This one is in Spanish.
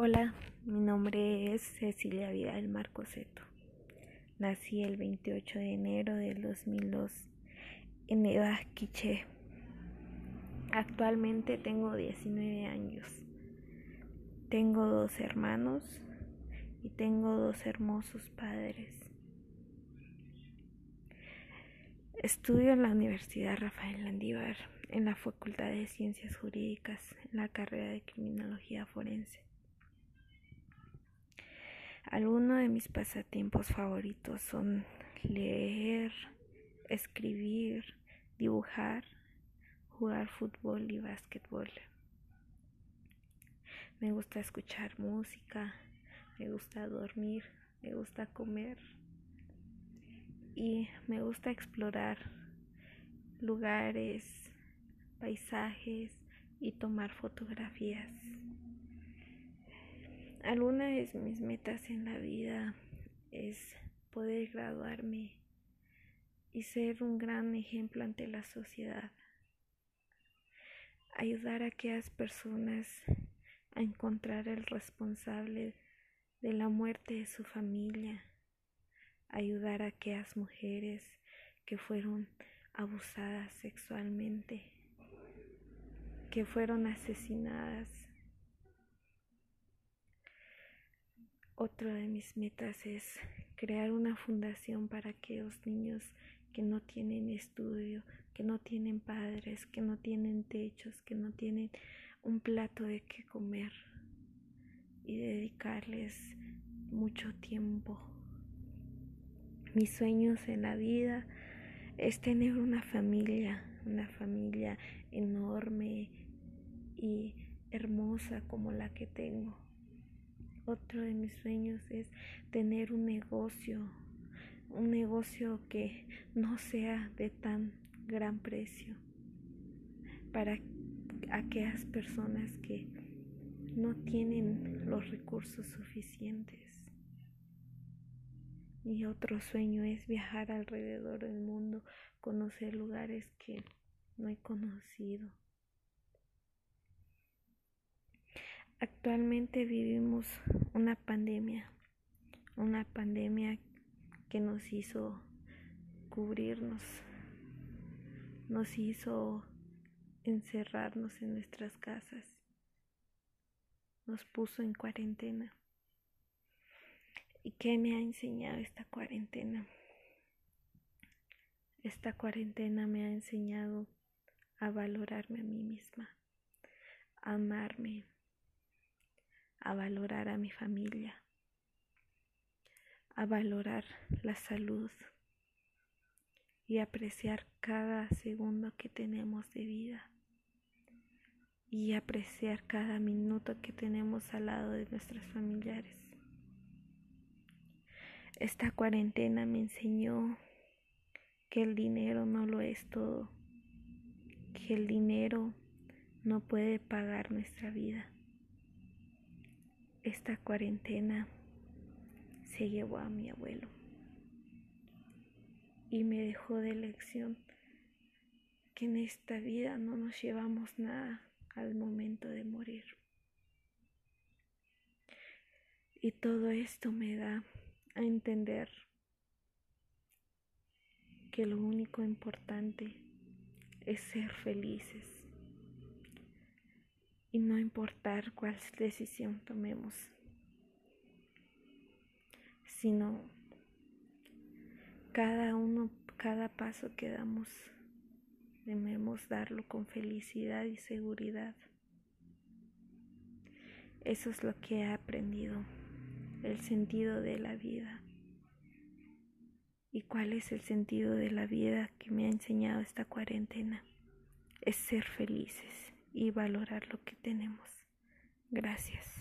Hola, mi nombre es Cecilia Vidal Marcoseto. Nací el 28 de enero del 2002 en Edad Quiché. Actualmente tengo 19 años. Tengo dos hermanos y tengo dos hermosos padres. Estudio en la Universidad Rafael Landívar en la Facultad de Ciencias Jurídicas en la carrera de Criminología Forense. Algunos de mis pasatiempos favoritos son leer, escribir, dibujar, jugar fútbol y básquetbol. Me gusta escuchar música, me gusta dormir, me gusta comer y me gusta explorar lugares, paisajes y tomar fotografías. Alguna de mis metas en la vida es poder graduarme y ser un gran ejemplo ante la sociedad. Ayudar a aquellas personas a encontrar el responsable de la muerte de su familia. Ayudar a aquellas mujeres que fueron abusadas sexualmente, que fueron asesinadas Otra de mis metas es crear una fundación para aquellos niños que no tienen estudio, que no tienen padres, que no tienen techos, que no tienen un plato de qué comer y dedicarles mucho tiempo. Mis sueños en la vida es tener una familia, una familia enorme y hermosa como la que tengo. Otro de mis sueños es tener un negocio, un negocio que no sea de tan gran precio para aquellas personas que no tienen los recursos suficientes. Mi otro sueño es viajar alrededor del mundo, conocer lugares que no he conocido. Actualmente vivimos una pandemia, una pandemia que nos hizo cubrirnos, nos hizo encerrarnos en nuestras casas, nos puso en cuarentena. ¿Y qué me ha enseñado esta cuarentena? Esta cuarentena me ha enseñado a valorarme a mí misma, a amarme a valorar a mi familia, a valorar la salud y apreciar cada segundo que tenemos de vida y apreciar cada minuto que tenemos al lado de nuestros familiares. Esta cuarentena me enseñó que el dinero no lo es todo, que el dinero no puede pagar nuestra vida esta cuarentena se llevó a mi abuelo y me dejó de lección que en esta vida no nos llevamos nada al momento de morir. Y todo esto me da a entender que lo único importante es ser felices y no importar cuál decisión tomemos, sino cada uno, cada paso que damos, debemos darlo con felicidad y seguridad. Eso es lo que he aprendido, el sentido de la vida. ¿Y cuál es el sentido de la vida que me ha enseñado esta cuarentena? Es ser felices y valorar lo que tenemos. Gracias.